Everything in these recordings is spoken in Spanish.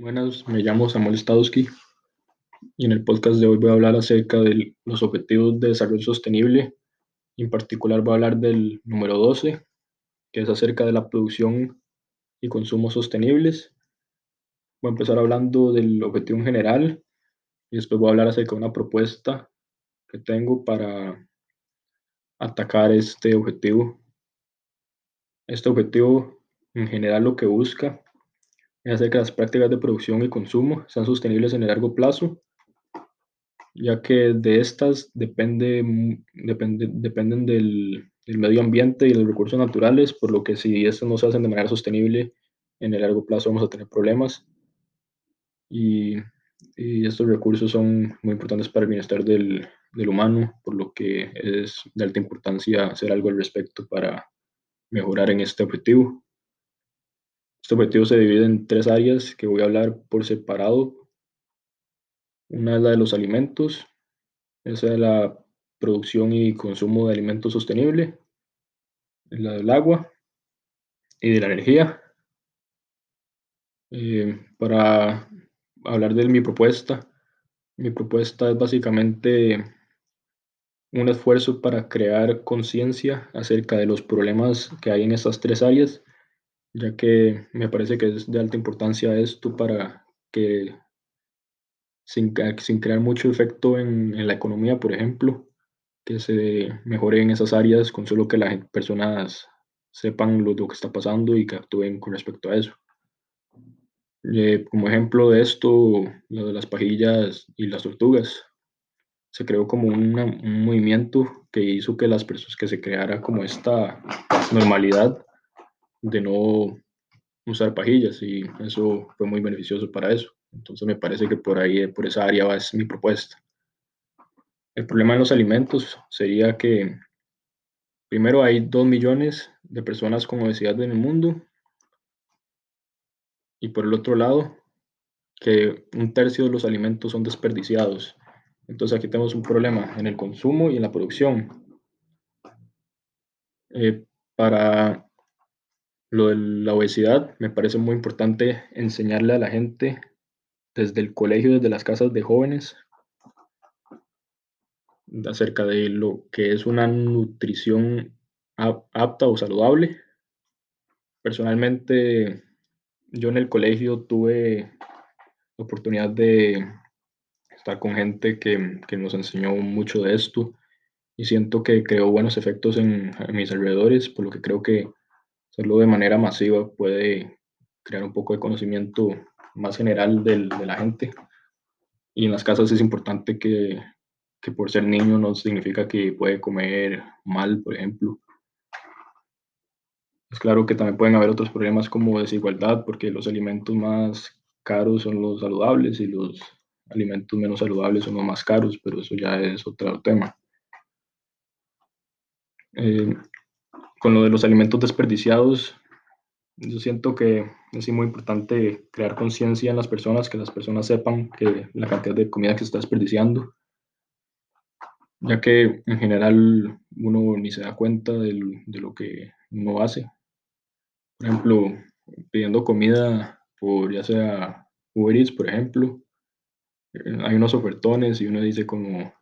Buenas, me llamo Samuel Stadowski y en el podcast de hoy voy a hablar acerca de los objetivos de desarrollo sostenible. En particular voy a hablar del número 12, que es acerca de la producción y consumo sostenibles. Voy a empezar hablando del objetivo en general y después voy a hablar acerca de una propuesta que tengo para atacar este objetivo. Este objetivo en general lo que busca es hacer que las prácticas de producción y consumo sean sostenibles en el largo plazo, ya que de estas depende, depende dependen del, del, medio ambiente y de los recursos naturales, por lo que si estos no se hacen de manera sostenible, en el largo plazo vamos a tener problemas. Y, y estos recursos son muy importantes para el bienestar del, del humano, por lo que es de alta importancia hacer algo al respecto para mejorar en este objetivo. Este objetivo se divide en tres áreas que voy a hablar por separado. Una es la de los alimentos, esa es la producción y consumo de alimentos sostenible, la del agua y de la energía. Eh, para hablar de mi propuesta, mi propuesta es básicamente un esfuerzo para crear conciencia acerca de los problemas que hay en estas tres áreas ya que me parece que es de alta importancia esto para que sin, sin crear mucho efecto en, la economía, por ejemplo, que se mejore en esas áreas con solo que las personas sepan lo, lo que está pasando y que actúen con respecto a eso. Eh, como ejemplo de esto, lo de las pajillas y las tortugas. Se creó como una, un movimiento que hizo que las personas que se creara como esta normalidad de no usar pajillas y eso fue muy beneficioso para eso. Entonces me parece que por ahí, por esa área va es mi propuesta. El problema en los alimentos sería que primero hay dos millones de personas con obesidad en el mundo y por el otro lado que un tercio de los alimentos son desperdiciados. Entonces aquí tenemos un problema en el consumo y en la producción. Eh, para lo de la obesidad, me parece muy importante enseñarle a la gente desde el colegio, desde las casas de jóvenes, acerca de lo que es una nutrición apta o saludable. Personalmente, yo en el colegio tuve la oportunidad de estar con gente que, que nos enseñó mucho de esto y siento que creó buenos efectos en, en mis alrededores, por lo que creo que hacerlo de manera masiva puede crear un poco de conocimiento más general de la gente. Y en las casas es importante que, que por ser niño no significa que puede comer mal, por ejemplo. Es claro que también pueden haber otros problemas como desigualdad, porque los alimentos más caros son los saludables y los alimentos menos saludables son los más caros, pero eso ya es otro tema. Eh, con lo de los alimentos desperdiciados, yo siento que es muy importante crear conciencia en las personas, que las personas sepan que la cantidad de comida que se está desperdiciando, ya que en general uno ni se da cuenta de, lo que uno hace. Por ejemplo, pidiendo comida por ya sea Uber Eats, por ejemplo, eh, hay unos ofertones y uno dice como,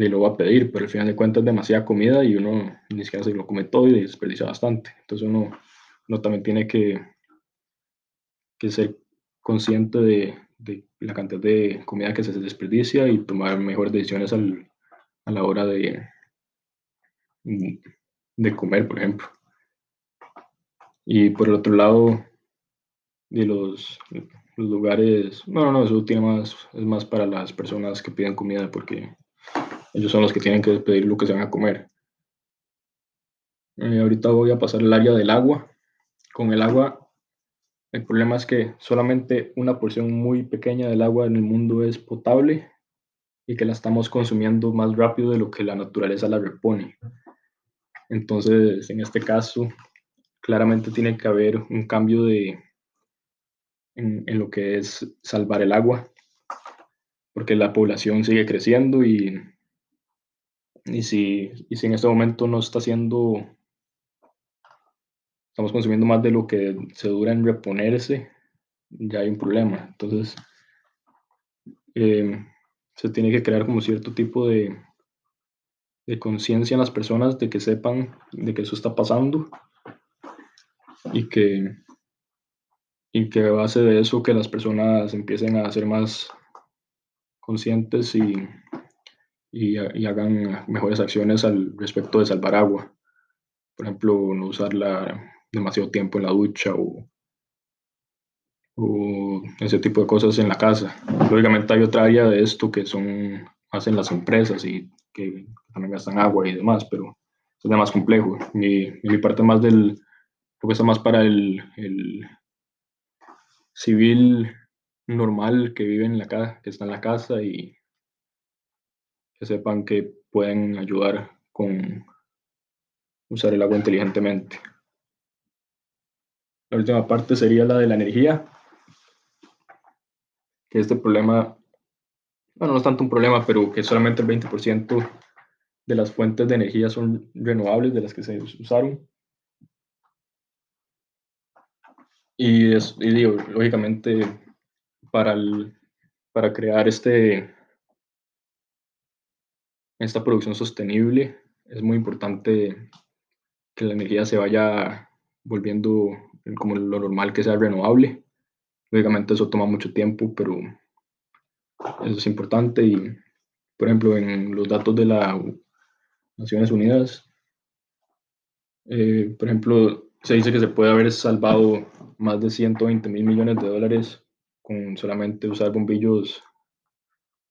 de lo va a pedir, pero al final de cuentas es demasiada comida y uno ni siquiera se lo come todo y desperdicia bastante. Entonces uno, uno también tiene que, que ser consciente de, de, la cantidad de comida que se desperdicia y tomar mejores decisiones al, a la hora de, de comer, por ejemplo. Y por el otro lado, de los, los lugares, no, no, no, eso tiene más, es más para las personas que piden comida porque ellos son los que tienen que pedir lo que se van a comer. Eh, ahorita voy a pasar al área del agua. Con el agua, el problema es que solamente una porción muy pequeña del agua en el mundo es potable y que la estamos consumiendo más rápido de lo que la naturaleza la repone. Entonces, en este caso, claramente tiene que haber un cambio de, en, en lo que es salvar el agua, porque la población sigue creciendo y y si, y si en este momento no está haciendo, estamos consumiendo más de lo que se dura en reponerse, ya hay un problema. Entonces, eh, se tiene que crear como cierto tipo de, de conciencia en las personas de que sepan de que eso está pasando y que, y que a base de eso que las personas empiecen a ser más conscientes y, y, hagan mejores acciones al respecto de salvar agua. Por ejemplo, no usarla demasiado tiempo en la ducha o, o ese tipo de cosas en la casa. Lógicamente hay otra área de esto que son hacen las empresas y que también gastan agua y demás, pero es más complejo. Mi, mi parte más del, creo que está más para el, el, civil normal que vive en la casa, que está en la casa y que sepan que pueden ayudar con usar el agua inteligentemente. La última parte sería la de la energía, que este problema, bueno, no es tanto un problema, pero que solamente el 20% de las fuentes de energía son renovables de las que se usaron. Y, es, digo, lógicamente, para, el, para crear este, esta producción sostenible, es muy importante que la energía se vaya volviendo como lo normal que sea renovable. Lógicamente eso toma mucho tiempo, pero eso es importante y, por ejemplo, en los datos de las Naciones Unidas, eh, por ejemplo, se dice que se puede haber salvado más de 120 mil millones de dólares con solamente usar bombillos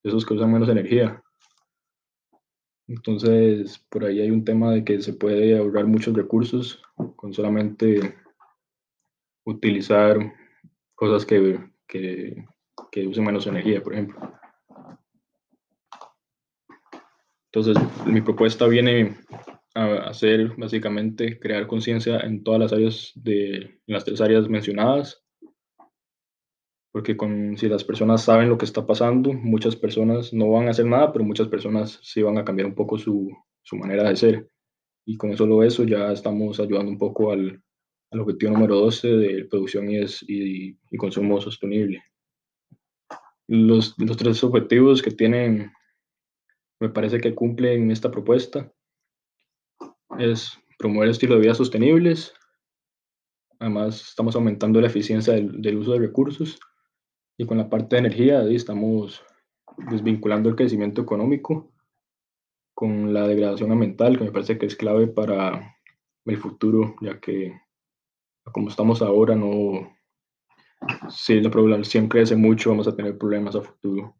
esos que usan menos energía. Entonces, por ahí hay un tema de que se puede ahorrar muchos recursos con solamente utilizar cosas que, que, que usen menos energía, por ejemplo. Entonces, mi propuesta viene a hacer básicamente crear conciencia en todas las áreas de en las tres áreas mencionadas porque con, si las personas saben lo que está pasando muchas personas no van a hacer nada pero muchas personas sí van a cambiar un poco su, su manera de ser. Y con solo eso ya estamos ayudando un poco al, al objetivo número 12 de producción y, es, y, y, consumo sostenible. Los, los, tres objetivos que tienen, me parece que cumplen esta propuesta, es promover estilos de vida sostenibles, además estamos aumentando la eficiencia del, del uso de recursos y con la parte de energía estamos desvinculando el crecimiento económico con la degradación ambiental, que me parece que es clave para el futuro, ya que como estamos ahora, no, si la población crece mucho, vamos a tener problemas a futuro.